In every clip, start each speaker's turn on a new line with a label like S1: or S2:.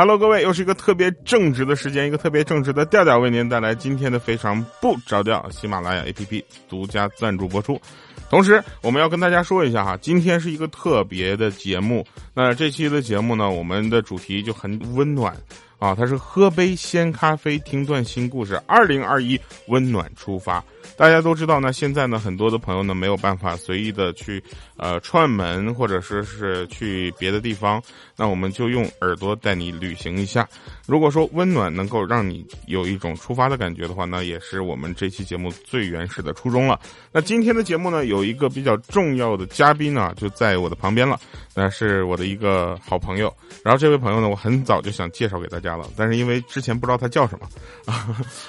S1: Hello，各位，又是一个特别正直的时间，一个特别正直的调调，为您带来今天的非常不着调。喜马拉雅 APP 独家赞助播出。同时，我们要跟大家说一下哈，今天是一个特别的节目。那这期的节目呢，我们的主题就很温暖啊，它是喝杯鲜咖啡，听段新故事。二零二一，温暖出发。大家都知道呢，现在呢，很多的朋友呢没有办法随意的去呃串门，或者说是去别的地方，那我们就用耳朵带你旅行一下。如果说温暖能够让你有一种出发的感觉的话，那也是我们这期节目最原始的初衷了。那今天的节目呢，有一个比较重要的嘉宾呢，就在我的旁边了，那是我的一个好朋友。然后这位朋友呢，我很早就想介绍给大家了，但是因为之前不知道他叫什么啊，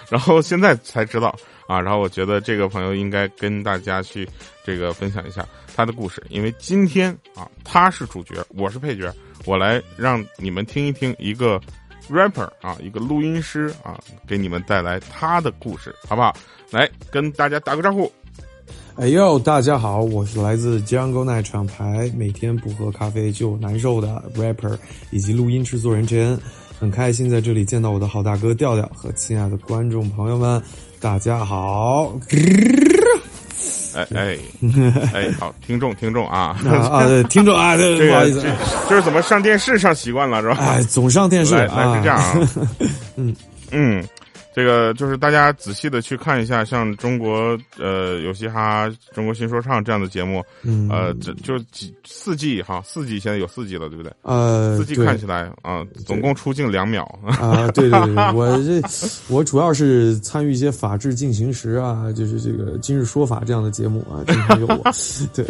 S1: 然后现在才知道。啊，然后我觉得这个朋友应该跟大家去这个分享一下他的故事，因为今天啊他是主角，我是配角，我来让你们听一听一个 rapper 啊，一个录音师啊，给你们带来他的故事，好不好？来跟大家打个招呼。
S2: 哎呦，大家好，我是来自 Jungle Night 厂牌，每天不喝咖啡就难受的 rapper 以及录音制作人 J N，，很开心在这里见到我的好大哥调调和亲爱的观众朋友们。大家好，
S1: 哎哎 哎，好，听众听众啊。
S2: 啊，听众啊，对，不好意思，
S1: 这是怎么上电视上习惯了是吧？
S2: 哎，总上电视，
S1: 哎是这样啊，嗯。嗯。这个就是大家仔细的去看一下，像中国呃有嘻哈、中国新说唱这样的节目，呃，这就几四季哈，四季现在有四季了，对不对？
S2: 呃，
S1: 四季看起来啊，总共出镜两秒
S2: 啊，对对对，我这我主要是参与一些法制进行时啊，就是这个今日说法这样的节目啊，经常有我。对，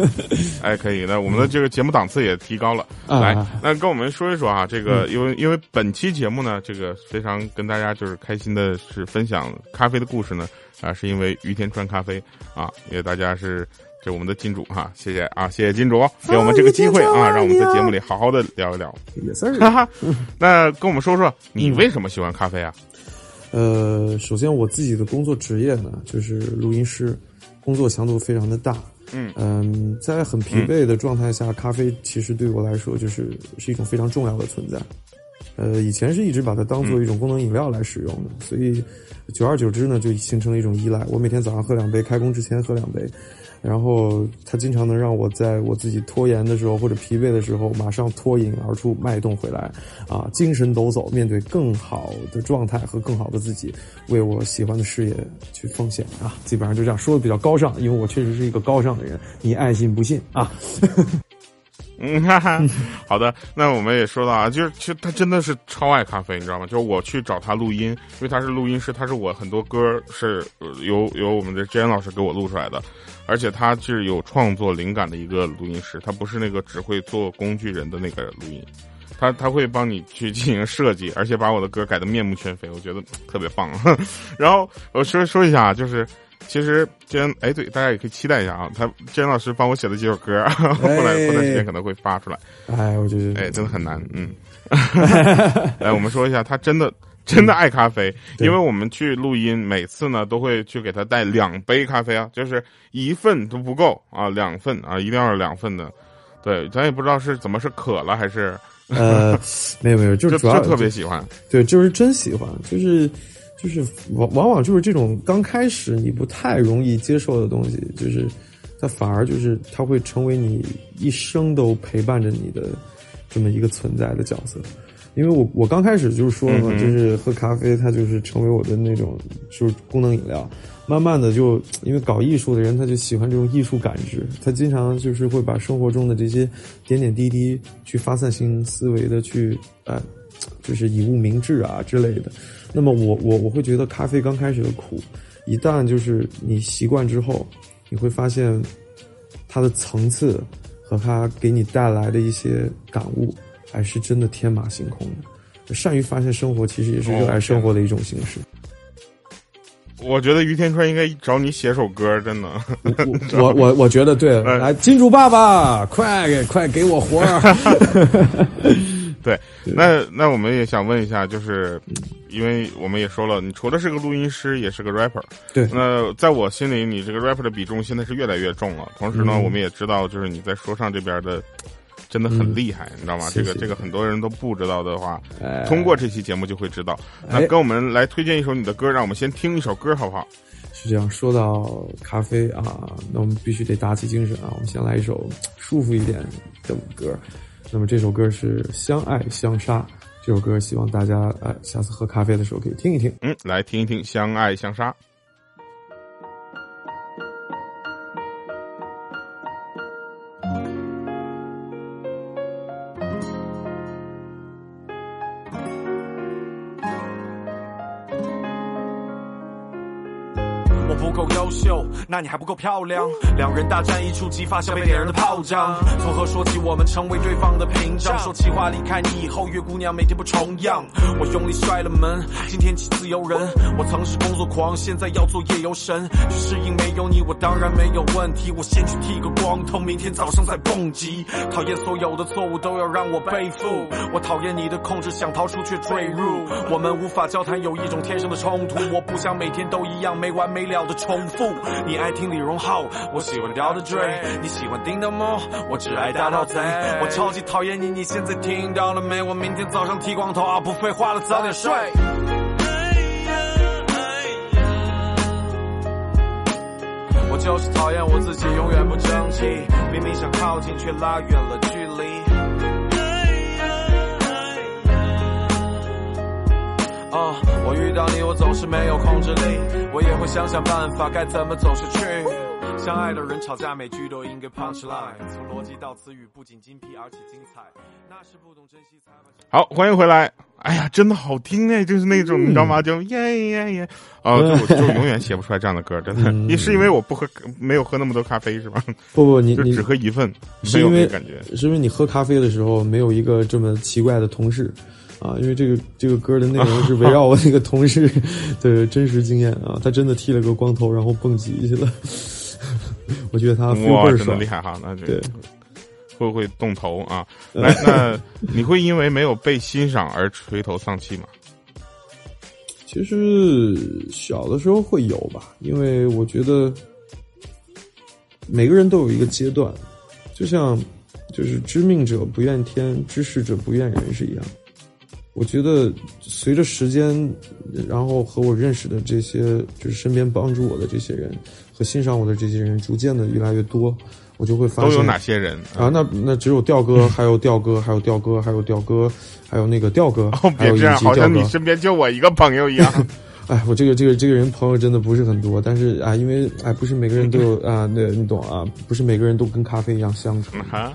S1: 哎，可以，那我们的这个节目档次也提高了。来，那跟我们说一说啊，这个因为因为本期节目呢，这个非常跟大家就是开。新的是分享咖啡的故事呢，啊，是因为于天川咖啡啊，因为大家是这我们的金主哈，谢谢啊，谢谢金主给我们这个机会啊，让我们在节目里好好的聊一聊。哈哈，那跟我们说说你为什么喜欢咖啡啊？
S2: 呃，首先我自己的工作职业呢，就是录音师，工作强度非常的大。嗯嗯，在很疲惫的状态下，咖啡其实对我来说就是是一种非常重要的存在。呃，以前是一直把它当做一种功能饮料来使用的，所以久而久之呢，就形成了一种依赖。我每天早上喝两杯，开工之前喝两杯，然后它经常能让我在我自己拖延的时候或者疲惫的时候，马上脱颖而出，脉动回来，啊，精神抖擞，面对更好的状态和更好的自己，为我喜欢的事业去奉献啊！基本上就这样说的比较高尚，因为我确实是一个高尚的人，你爱信不信啊。
S1: 嗯哈哈，好的，那我们也说到啊，就是其实他真的是超爱咖啡，你知道吗？就是我去找他录音，因为他是录音师，他是我很多歌是由由我们的 Jen 老师给我录出来的，而且他是有创作灵感的一个录音师，他不是那个只会做工具人的那个录音，他他会帮你去进行设计，而且把我的歌改的面目全非，我觉得特别棒。然后我说说一下啊，就是。其实，既然哎，对，大家也可以期待一下啊。他既然老师帮我写的几首歌，后来过段时间可能会发出来。
S2: 哎，我觉得
S1: 哎，真的很难。嗯，来，我们说一下，他真的真的爱咖啡，因为我们去录音，每次呢都会去给他带两杯咖啡啊，就是一份都不够啊，两份啊，一定要两份的。对，咱也不知道是怎么是渴了还是
S2: 呃，没有没有，就是主要
S1: 特别喜欢，
S2: 对，就是真喜欢，就是。就是往往往就是这种刚开始你不太容易接受的东西，就是它反而就是它会成为你一生都陪伴着你的这么一个存在的角色。因为我我刚开始就是说嘛，就是喝咖啡，它就是成为我的那种就是功能饮料。慢慢的就因为搞艺术的人，他就喜欢这种艺术感知，他经常就是会把生活中的这些点点滴滴去发散性思维的去呃，就是以物明志啊之类的。那么我我我会觉得咖啡刚开始的苦，一旦就是你习惯之后，你会发现它的层次和它给你带来的一些感悟，还是真的天马行空的。善于发现生活，其实也是热爱生活的一种形式。
S1: 我觉得于天川应该找你写首歌，真的。
S2: 我我 我觉得对，来金主爸爸，快快给我活儿。
S1: 对，那那我们也想问一下，就是因为我们也说了，你除了是个录音师，也是个 rapper。
S2: 对，
S1: 那在我心里，你这个 rapper 的比重现在是越来越重了。同时呢，我们也知道，就是你在说唱这边的真的很厉害，你知道吗？这个这个很多人都不知道的话，
S2: 哎
S1: 通过这期节目就会知道。那
S2: 哎
S1: 跟我们来推荐一首你的歌，让我们先听一首歌，好不好？
S2: 是这样，说到咖啡啊，那我们必须得打起精神啊！我们先来一首舒服一点的歌。那么这首歌是《相爱相杀》，这首歌希望大家呃下次喝咖啡的时候可以听一听。
S1: 嗯，来听一听《相爱相杀》。
S3: 不够优秀，那你还不够漂亮。两人大战一触即发，像被点燃的炮仗。从何说起？我们成为对方的屏障。说气话离开你以后，月姑娘每天不重样。我用力摔了门，今天起自由人。我曾是工作狂，现在要做夜游神。去适应没有你，我当然没有问题。我先去剃个光头，明天早上再蹦极。讨厌所有的错误都要让我背负。我讨厌你的控制，想逃出却坠入。我们无法交谈，有一种天生的冲突。我不想每天都一样没完没了的重复。你爱听李荣浩，我喜欢 Dr. Dre，你喜欢叮当猫，我只爱大盗贼。我超级讨厌你，你现在听到了没？我明天早上剃光头啊，不废话了，早点睡。我就是讨厌我自己永远不争气，明明想靠近，却拉远了距啊、我遇到你，我总是没有控制力，我也会想想办法该怎么走下去。相爱的人吵架，每句都应该 punch line，从逻辑到词语不仅精辟，而且精彩。那是不懂珍惜才把。
S1: 好，欢迎回来。哎呀，真的好听哎，就是那种、你知道吗？就耶耶耶，啊，就我就永远写不出来这样的歌，真的。
S2: 嗯
S1: 也是因为我不喝，没有喝那么多咖啡是吧？
S2: 不不，你
S1: 就只喝一份，没有
S2: 是因为
S1: 那个感觉。
S2: 是因为你喝咖啡的时候没有一个这么奇怪的同事啊，因为这个这个歌的内容是围绕我那个同事的真实经验啊，他真的剃了个光头，然后蹦极去了。我觉得他
S1: 哇，真的厉。害哈！那这
S2: 对
S1: 会不会动头啊？来，那 你会因为没有被欣赏而垂头丧气吗？
S2: 其实小的时候会有吧，因为我觉得每个人都有一个阶段，就像就是知命者不怨天，知事者不怨人是一样。我觉得随着时间，然后和我认识的这些，就是身边帮助我的这些人和欣赏我的这些人，逐渐的越来越多，我就会发现
S1: 都有哪些人
S2: 啊？那那只有调哥，还有调哥，还有调哥，还有调哥，还有那个调哥，
S1: 哦，别这样，好像你。身边就我一个朋友一样。
S2: 哎，我这个这个这个人朋友真的不是很多，但是啊，因为哎，不是每个人都有啊，那你懂啊，不是每个人都跟咖啡一样相处。
S1: 啊，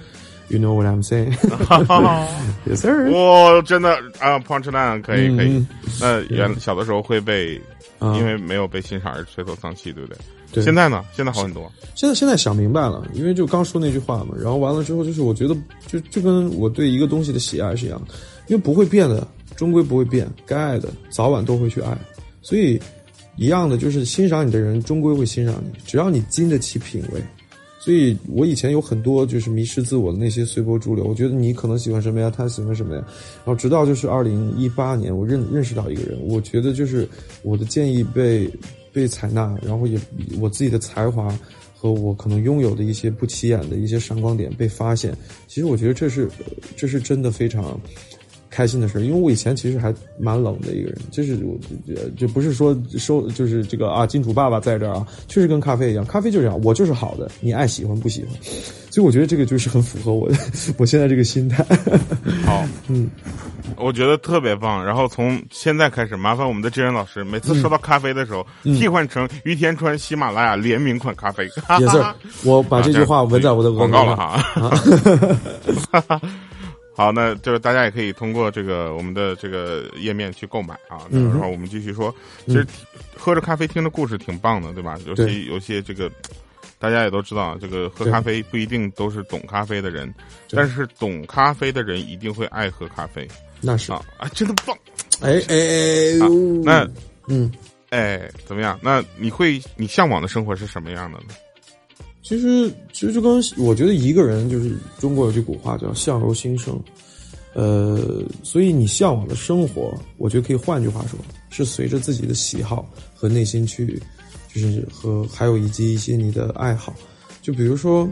S2: You know what I'm saying? yes, sir.
S1: 我真的啊，punch line 可以可以
S2: 嗯。
S1: 那原小的时候会被
S2: 啊
S1: 因为没有被欣赏而垂头丧气，对不对？
S2: 对
S1: 现在呢？现在好很多。
S2: 现在现在想明白了，因为就刚说那句话嘛，然后完了之后，就是我觉得就就跟我对一个东西的喜爱是一样的，因为不会变的，终归不会变，该爱的早晚都会去爱，所以一样的就是欣赏你的人终归会欣赏你，只要你经得起品味。所以我以前有很多就是迷失自我的那些随波逐流，我觉得你可能喜欢什么呀，他喜欢什么呀，然后直到就是二零一八年，我认认识到一个人，我觉得就是我的建议被被采纳，然后也我自己的才华和我可能拥有的一些不起眼的一些闪光点被发现，其实我觉得这是这是真的非常开心的事，因为我以前其实还蛮冷的一个人，就是我呃就不是说收就是这个啊金主爸爸在这儿啊，确实跟咖啡一样，咖啡就是这样，我就是好的，你爱喜欢不喜欢，所以我觉得这个就是很符合我的我现在这个心态。
S1: 好，嗯，我觉得特别棒。然后从现在开始，麻烦我们的志仁老师，每次说到咖啡的时候，替换成于田川喜马拉雅联名款咖啡。
S2: 也是，我把这句话纹在我的额上。
S1: 告了哈。好，那就是大家也可以通过这个我们的这个页面去购买啊。
S2: 嗯
S1: 然后我们继续说，其实喝着咖啡听的故事挺棒的，对吧？尤
S2: 对
S1: 其有些这个。大家也都知道，这个喝咖啡不一定都是懂咖啡的人，但是懂咖啡的人一定会爱喝咖啡
S2: 那是，
S1: 啊啊！真的棒！
S2: 哎哎哎
S1: 啊，那
S2: 嗯，
S1: 哎，怎么样？那你会你向往的生活是什么样的呢？
S2: 其实其实就跟我觉得一个人就是中国有句古话叫相由心生，呃，所以你向往的生活，我觉得可以换句话说，是随着自己的喜好和内心去，就是和还有以及一些你的爱好。就比如说，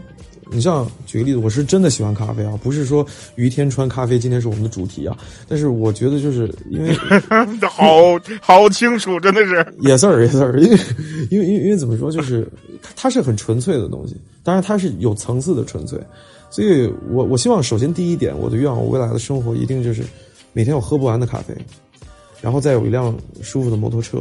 S2: 你像举个例子，我是真的喜欢咖啡啊，不是说于天川咖啡今天是我们的主题啊，但是我觉得就是因为
S1: 好好清楚，真的是。
S2: Yes sir yes sir，因为因为因为因为怎么说，就是它是很纯粹的东西，当然它是有层次的纯粹，所以我我希望首先第一点，我的愿望，我未来的生活一定就是每天有喝不完的咖啡，然后再有一辆舒服的摩托车，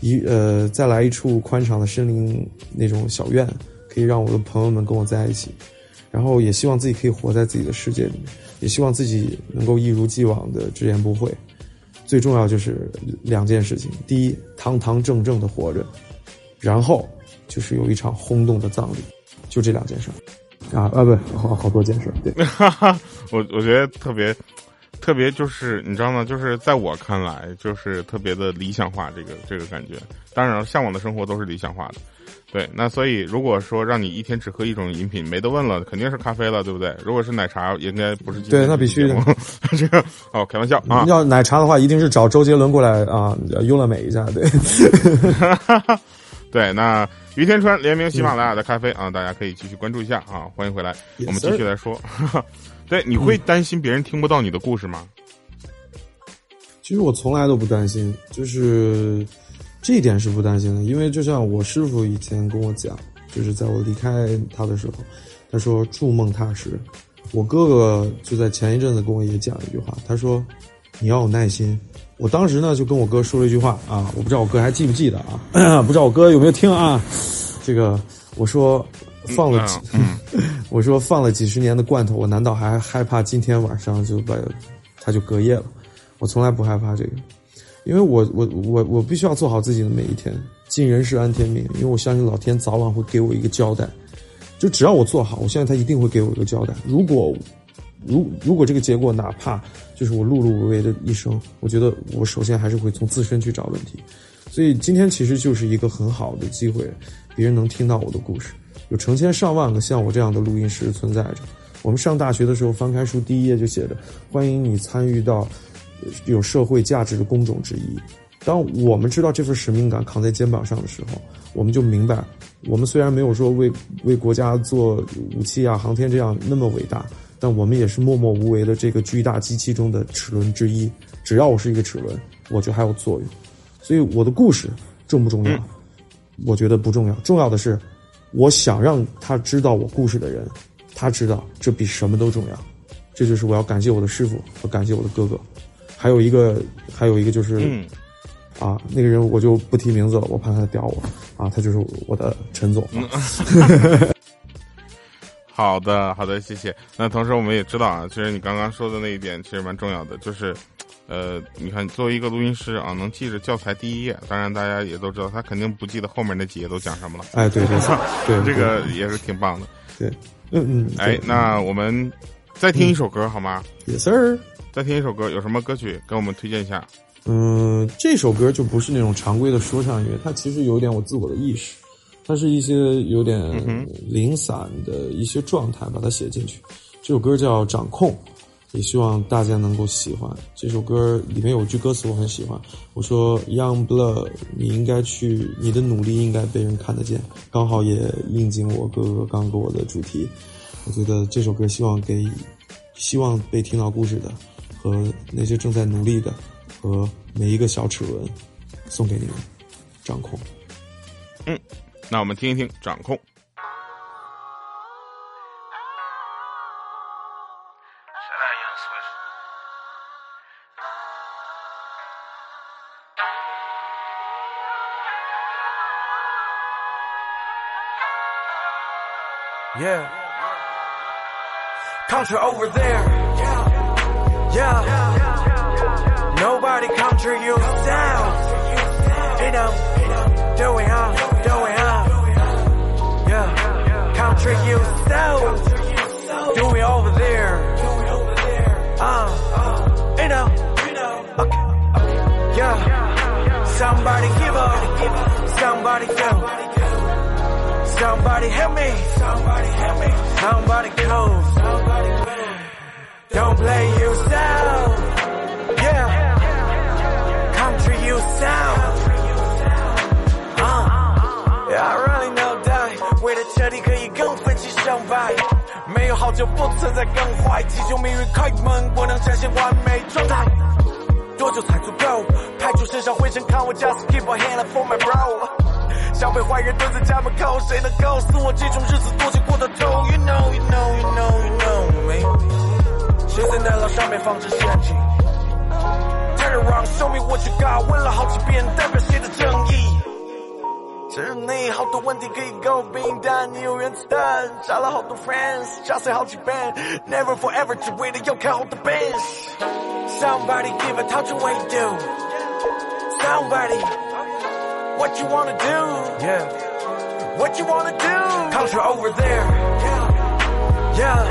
S2: 一呃再来一处宽敞的森林那种小院，可以让我的朋友们跟我在一起，然后也希望自己可以活在自己的世界里面，也希望自己能够一如既往的直言不讳。最重要就是两件事情：第一，堂堂正正的活着；然后就是有一场轰动的葬礼，就这两件事儿。啊啊，不，好好多件事儿。对，
S1: 我我觉得特别特别就是你知道吗？就是在我看来，就是特别的理想化，这个这个感觉。当然，向往的生活都是理想化的。对，那所以如果说让你一天只喝一种饮品，没得问了，肯定是咖啡了，对不对？如果是奶茶，应该不是。
S2: 对，那必须的。
S1: 这 个哦，开玩笑啊。
S2: 要奶茶的话，一定是找周杰伦过来啊，优乐美一下。对。
S1: 对，那于天川联名喜马拉雅的咖啡啊，大家可以继续关注一下啊。欢迎回来，我们继续来说。对，你会担心别人听不到你的故事吗？
S2: 其实我从来都不担心，就是。这一点是不担心的，因为就像我师傅以前跟我讲，就是在我离开他的时候，他说“筑梦踏实”。我哥哥就在前一阵子跟我也讲一句话，他说：“你要有耐心。”我当时呢就跟我哥说了一句话啊，我不知道我哥还记不记得啊？不知道我哥有没有听啊？这个我说放了几，我说放了几十年的罐头，我难道还害怕今天晚上就把它就隔夜了？我从来不害怕这个。因为我我我我必须要做好自己的每一天，尽人事安天命。因为我相信老天早晚会给我一个交代，就只要我做好，我相信他一定会给我一个交代。如果如如果这个结果哪怕就是我碌碌无为的一生，我觉得我首先还是会从自身去找问题。所以今天其实就是一个很好的机会，别人能听到我的故事，有成千上万个像我这样的录音师存在着。我们上大学的时候翻开书，第一页就写着欢迎你参与到。有社会价值的工种之一。当我们知道这份使命感扛在肩膀上的时候，我们就明白，我们虽然没有说为为国家做武器啊、航天这样那么伟大，但我们也是默默无为的这个巨大机器中的齿轮之一。只要我是一个齿轮，我就还有作用。所以我的故事重不重要？我觉得不重要。重要的是，我想让他知道我故事的人，他知道这比什么都重要。这就是我要感谢我的师傅和感谢我的哥哥。还有一个，还有一个就是，啊，那个人我就不提名字了，我怕他屌我啊，他就是我的陈总。
S1: 好的，好的，谢谢。那同时我们也知道啊，其实你刚刚说的那一点其实蛮重要的，就是，呃，你看作为一个录音师啊，能记着教材第一页，当然大家也都知道，他肯定不记得后面那几页都讲什么了。
S2: 哎，对对 对，
S1: 这个也是挺棒的。
S2: 对，嗯嗯。
S1: 哎，那我们再听一首歌好吗
S2: ？Yes sir。
S1: 再听一首歌，有什么歌曲给我们推荐一下？
S2: 嗯，这首歌就不是那种常规的说唱音乐，它其实有点我自我的意识，它是一些有点零散的一些状态，把它写进去。这首歌叫《掌控》，也希望大家能够喜欢。这首歌里面有句歌词我很喜欢，我说：“Young Blood，你应该去，你的努力应该被人看得见。”刚好也应景我哥哥刚给我的主题。我觉得这首歌希望给希望被听到故事的。和那些正在努力的，和每一个小齿轮，送给你们，掌控。
S1: 嗯，那我们听一听掌控。
S3: Yeah, country over there. Yeah. Nobody come to you down. You know, do it huh? Do it Yeah. Come to you down. Do it over there. Uh, you know. Okay. Yeah. Somebody give up. Somebody go. Somebody help me. Somebody help me. Somebody close. Don't play yourself. Yeah. Country yourself. Uh. Yeah, I really know 没有好就不存在更坏，祈求命运开门，我能展现完美状态。多久才足够？拍出身上灰尘，看我 just keep a hand up for my bro。像被坏人蹲在家门口，谁能告诉我这种日子多久过到头？You know, you know, you know, you know me。谁在奶酪上面放置陷阱？Turn around, show me what you got。问了好几遍，代表谁的正义？承认你好多问题可以诟病，但你有原子弹，杀了好多 friends，炸碎好几遍，Never forever，只为了要看好的 bench。Somebody give a touch away do. Somebody, what you wanna do? Yeah. What you wanna do? Country over there. Yeah.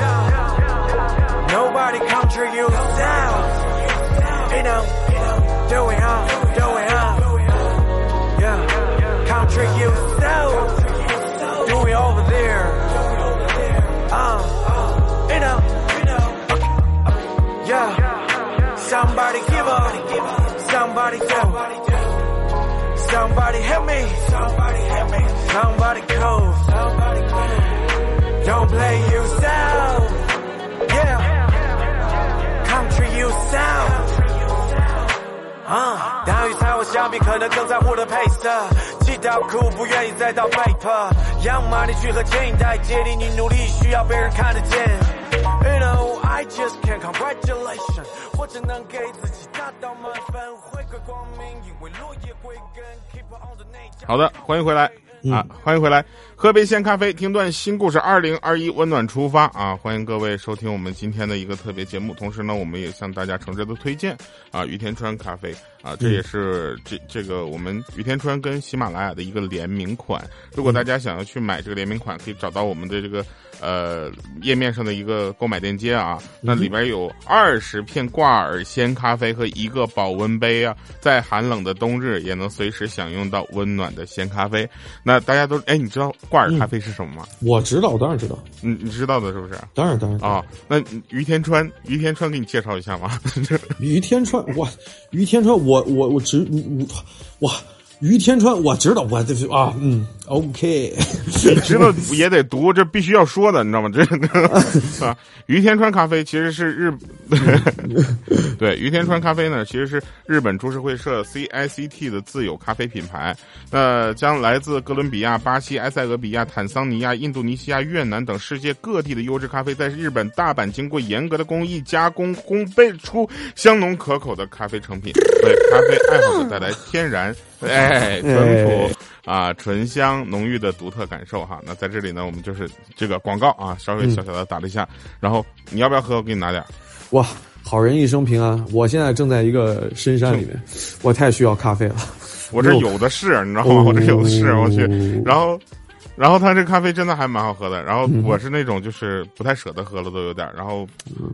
S3: Nobody country you south. You know, do it Country you south. Do it over there. Uh, you know, yeah. Somebody give up. Somebody do. Somebody help me. Somebody help me. Somebody call. Don't play yourself. Yeah. Country you sound. 啊，大雨猜我相比可能更在乎的配色， 气到哭不愿意再到 paper，养马你去和钱一代接力，你努力需要被人看得见。You know I just can't. Congratulation，我只能给自己打到满分，回归光明，因为落叶归根，keep on the 内
S1: 好的，欢迎回来。啊！欢迎回来，喝杯鲜咖啡，听段新故事。二零二一温暖出发啊！欢迎各位收听我们今天的一个特别节目。同时呢，我们也向大家诚挚的推荐啊，于田川咖啡啊，这也是这这个我们于田川跟喜马拉雅的一个联名款。如果大家想要去买这个联名款，可以找到我们的这个呃页面上的一个购买链接啊，那里边有二十片挂耳鲜咖啡和一个保温杯啊，在寒冷的冬日也能随时享用到温暖的鲜咖啡。那大家都哎，你知道挂耳咖啡是什么吗？
S2: 我知道，我当然知道，
S1: 你你知道的是不是？
S2: 当然当然
S1: 啊，那于天川，于天川给你介绍一下吗？
S2: 于天川，我，于天川，我我我知我哇。于天川，我知道，我这是啊，嗯，OK，
S1: 你知道也得读，这必须要说的，你知道吗？这 啊，于田川咖啡其实是日，对，于田川咖啡呢，其实是日本株式会社 CICT 的自有咖啡品牌，那将来自哥伦比亚、巴西、埃塞俄比亚、坦桑尼亚、印度尼西亚、越南等世界各地的优质咖啡，在日本大阪经过严格的工艺加工烘焙出香浓可口的咖啡成品，为咖啡爱好者带来天然。哎，淳朴啊，醇香浓郁的独特感受哈。那在这里呢，我们就是这个广告啊，稍微小小的打了一下。然后你要不要喝？我给你拿点。
S2: 哇，好人一生平安！我现在正在一个深山里面，我太需要咖啡了。
S1: 我这有的是，你知道吗？我这有的是，我去。然后，然后他这咖啡真的还蛮好喝的。然后我是那种就是不太舍得喝了，都有点。然后，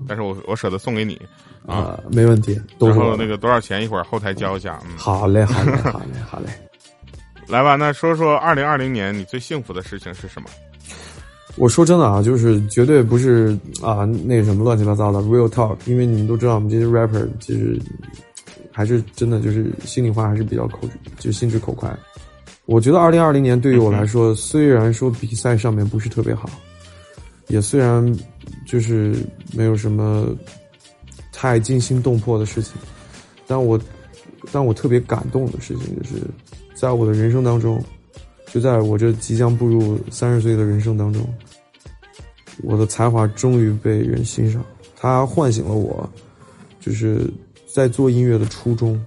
S1: 但是我我舍得送给你。
S2: 啊，没问题。
S1: 然后那个多少钱？一会儿后台交一下。嗯，
S2: 好嘞，好嘞，好嘞，好嘞。
S1: 来吧，那说说二零二零年你最幸福的事情是什么？
S2: 我说真的啊，就是绝对不是啊，那什么乱七八糟的 real talk。因为你们都知道，我们这些 rapper 其实还是真的就是心里话还是比较口就心直口快。我觉得二零二零年对于我来说，虽然说比赛上面不是特别好，也虽然就是没有什么。太惊心动魄的事情，但我，但我特别感动的事情，就是在我的人生当中，就在我这即将步入三十岁的人生当中，我的才华终于被人欣赏，它唤醒了我，就是在做音乐的初衷，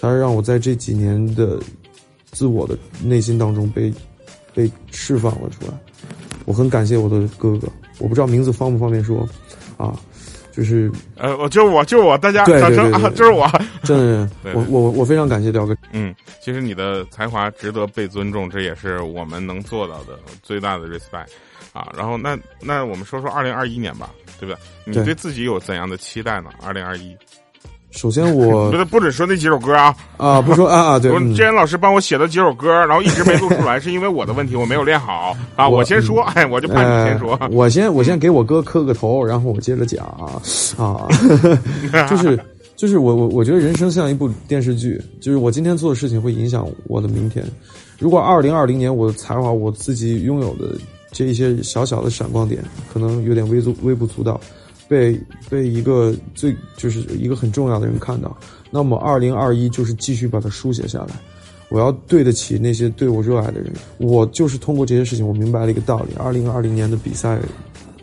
S2: 它让我在这几年的自我的内心当中被被释放了出来，我很感谢我的哥哥，我不知道名字方不方便说，啊。就是
S1: 呃，我就是我就是我，大家掌声啊，就是我，
S2: 真的，我我我非常感谢雕哥。
S1: 嗯，其实你的才华值得被尊重，这也是我们能做到的最大的 respect 啊。然后那那我们说说二零二一年吧，对不对？你对自己有怎样的期待呢？二零二一。
S2: 首先，我
S1: 不不准说那几首歌啊
S2: 啊，不说啊啊，对，
S1: 志前老师帮我写的几首歌，然后一直没录出来，是因为我的问题，我没有练好啊。我先说，哎，我就怕你先说。
S2: 我先我先给我哥磕个头，然后我接着讲啊 啊，就是就是我我我觉得人生像一部电视剧，就是我今天做的事情会影响我的明天。如果二零二零年我的才华我自己拥有的这一些小小的闪光点，可能有点微足微不足道，被被一个最就是一个很重要的人看到。那么，二零二一就是继续把它书写下来。我要对得起那些对我热爱的人。我就是通过这些事情，我明白了一个道理：二零二零年的比赛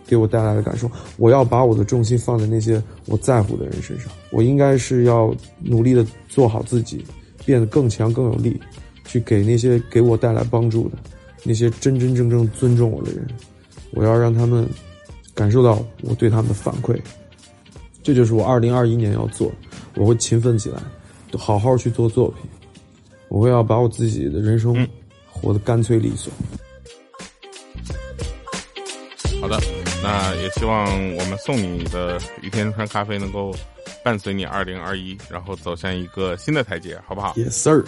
S2: 给我带来的感受，我要把我的重心放在那些我在乎的人身上。我应该是要努力的做好自己，变得更强更有力，去给那些给我带来帮助的那些真真正正尊重我的人，我要让他们感受到我对他们的反馈。这就是我二零二一年要做，我会勤奋起来，好好去做作品。我会要把我自己的人生活得干脆利索。
S1: 好的，那也希望我们送你的雨天川咖啡能够伴随你二零二一，然后走向一个新的台阶，好不好
S2: ？Yes sir，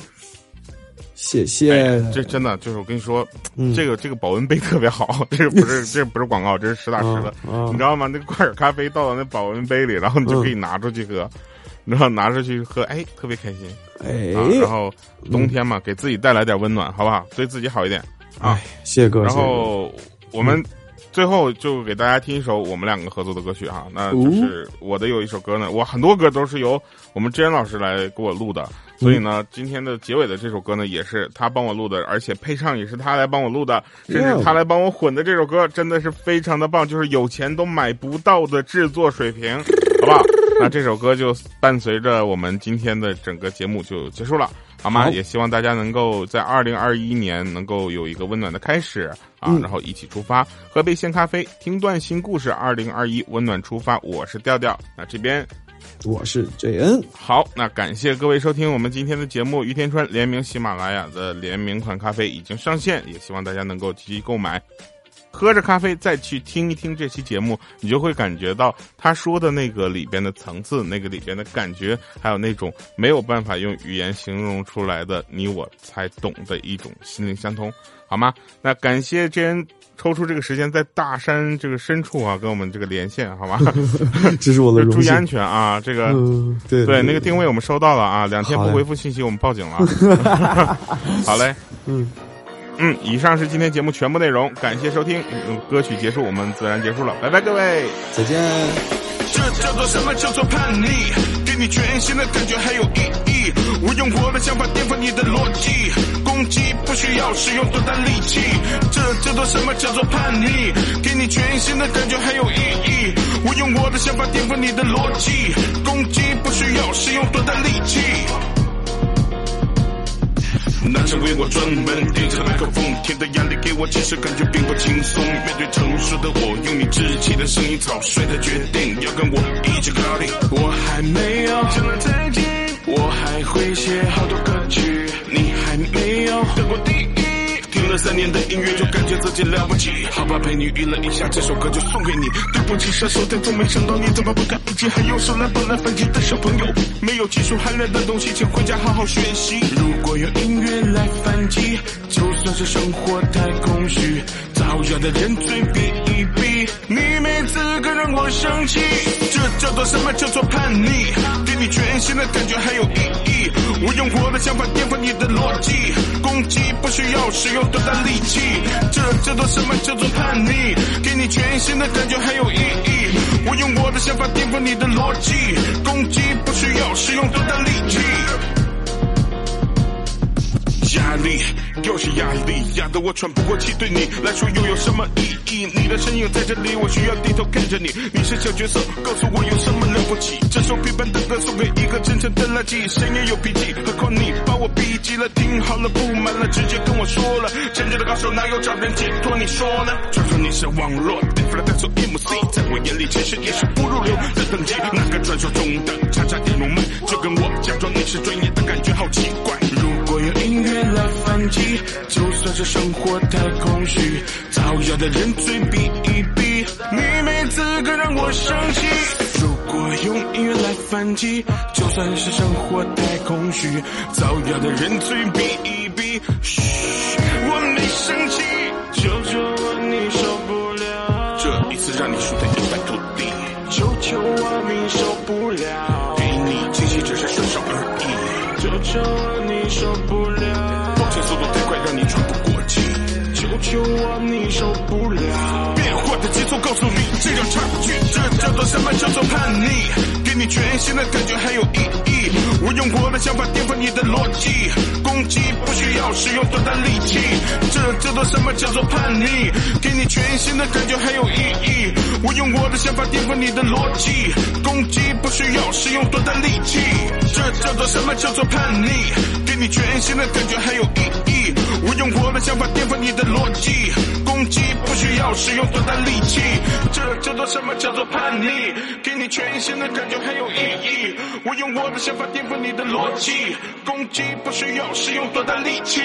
S2: 谢谢。
S1: 这真的就是我跟你说，这个这个保温杯特别好，这个不是这不是广告，这是实打实的，你知道吗？那个快手咖啡倒到那保温杯里，然后你就可以拿出去喝。然后拿出去喝，哎，特别开心，
S2: 哎，
S1: 然后冬天嘛，给自己带来点温暖，好不好？对自己好一点，啊，
S2: 谢谢哥。
S1: 然后我们最后就给大家听一首我们两个合作的歌曲哈，那就是我的有一首歌呢，我很多歌都是由我们志远老师来给我录的，所以呢，今天的结尾的这首歌呢，也是他帮我录的，而且配唱也是他来帮我录的，甚至他来帮我混的这首歌，真的是非常的棒，就是有钱都买不到的制作水平，好不好？那这首歌就伴随着我们今天的整个节目就结束了，好吗？也希望大家能够在二零二一年能够有一个温暖的开始啊，然后一起出发，喝杯鲜咖啡，听段新故事。二零二一温暖出发，我是调调，那这边
S2: 我是 JN。
S1: 好，那感谢各位收听我们今天的节目，于天川联名喜马拉雅的联名款咖啡已经上线，也希望大家能够积极购买。喝着咖啡再去听一听这期节目，你就会感觉到他说的那个里边的层次，那个里边的感觉，还有那种没有办法用语言形容出来的你我才懂的一种心灵相通，好吗？那感谢 JN 抽出这个时间在大山这个深处啊，跟我们这个连线，好吧？
S2: 这是我的
S1: 注意安全啊！这个
S2: 对
S1: 对，那个定位我们收到了啊，两天不回复信息我们报警了。好嘞，
S2: 嗯。
S1: 嗯，以上是今天节目全部内容，感谢收听。歌曲结束，我们自然结束了，拜拜，各位，
S2: 再见。
S4: 这叫做什么叫做叛逆？给你全新的感觉还有意义。我用我的想法颠覆你的逻辑，攻击不需要使用多大力气。这叫做什么叫做叛逆？给你全新的感觉还有意义。我用我的想法颠覆你的逻辑，攻击不需要使用多大力气。那成为我专门对着麦克风，天的压力给我其实感觉并不轻松。面对成熟的我，用你稚气的声音草率的决定，要跟我一起搞定。我还没有讲了再见，我还会写好多歌曲，你还没有得过第一。听了三年的音乐，就感觉自己了不起。好吧，陪你娱乐一下，这首歌就送给你。对不起，射手，但从没想到你怎么不堪一击，还用手来帮来反击的小朋友。没有技术含量的东西，请回家好好学习。如果有音乐来反击，就算是生活太空虚，造谣的人嘴闭一闭。你没资格让我生气，这叫做什么叫做叛逆？给你全新的感觉还有意义。我用我的想法颠覆你的逻辑，攻击不需要使用多大力气。这叫做什么叫做叛逆？给你全新的感觉还有意义。我用我的想法颠覆你的逻辑，攻击不需要使用多大力气。压力又是压力，压得我喘不过气。对你来说又有什么意义？你的身影在这里，我需要低头看着你。你是小角色，告诉我有什么了不起？这首平凡的歌送给一个真诚的垃圾。谁也有脾气，何况你把我逼急了。听好了，不满了，直接跟我说了。真正的高手哪有找人解脱？你说呢？传说你是网络巅峰的歌手 MC，在我眼里其实也是不入流的等级。那个传说中的差差点入门，就跟我假装你是专业的感觉好奇怪。音乐来反击，就算是生活太空虚，造谣的人嘴闭一闭，你没资格让我生气。如果用音乐来反击，就算是生活太空虚，造谣的人嘴闭一闭，嘘，我没生气，求求我你受不了，这一次让你输得一败涂地，求求我你受不了，给你惊喜只是顺手而已，求求我你受不了，你喘不过气，求
S5: 求我你受不了。
S4: 变化的节奏告诉你，这叫差距，这叫做什么叫做叛逆？给你全新的感觉还有意义。我用我的想法颠覆你的逻辑，攻击不需要使用多大力气。这叫做什么叫做叛逆？给你全新的感觉还有意义。我用我的想法颠覆你的逻辑，攻击不需要使用多大力气。这叫做什么叫做叛逆？给你全新的感觉还有意义。我用我的想法颠覆你的逻辑，攻击不需要使用多大力气。这叫做什么叫做叛逆？给你全新的感觉很有意义。我用我的想法颠覆你的逻辑，攻击不需要使用多大力气。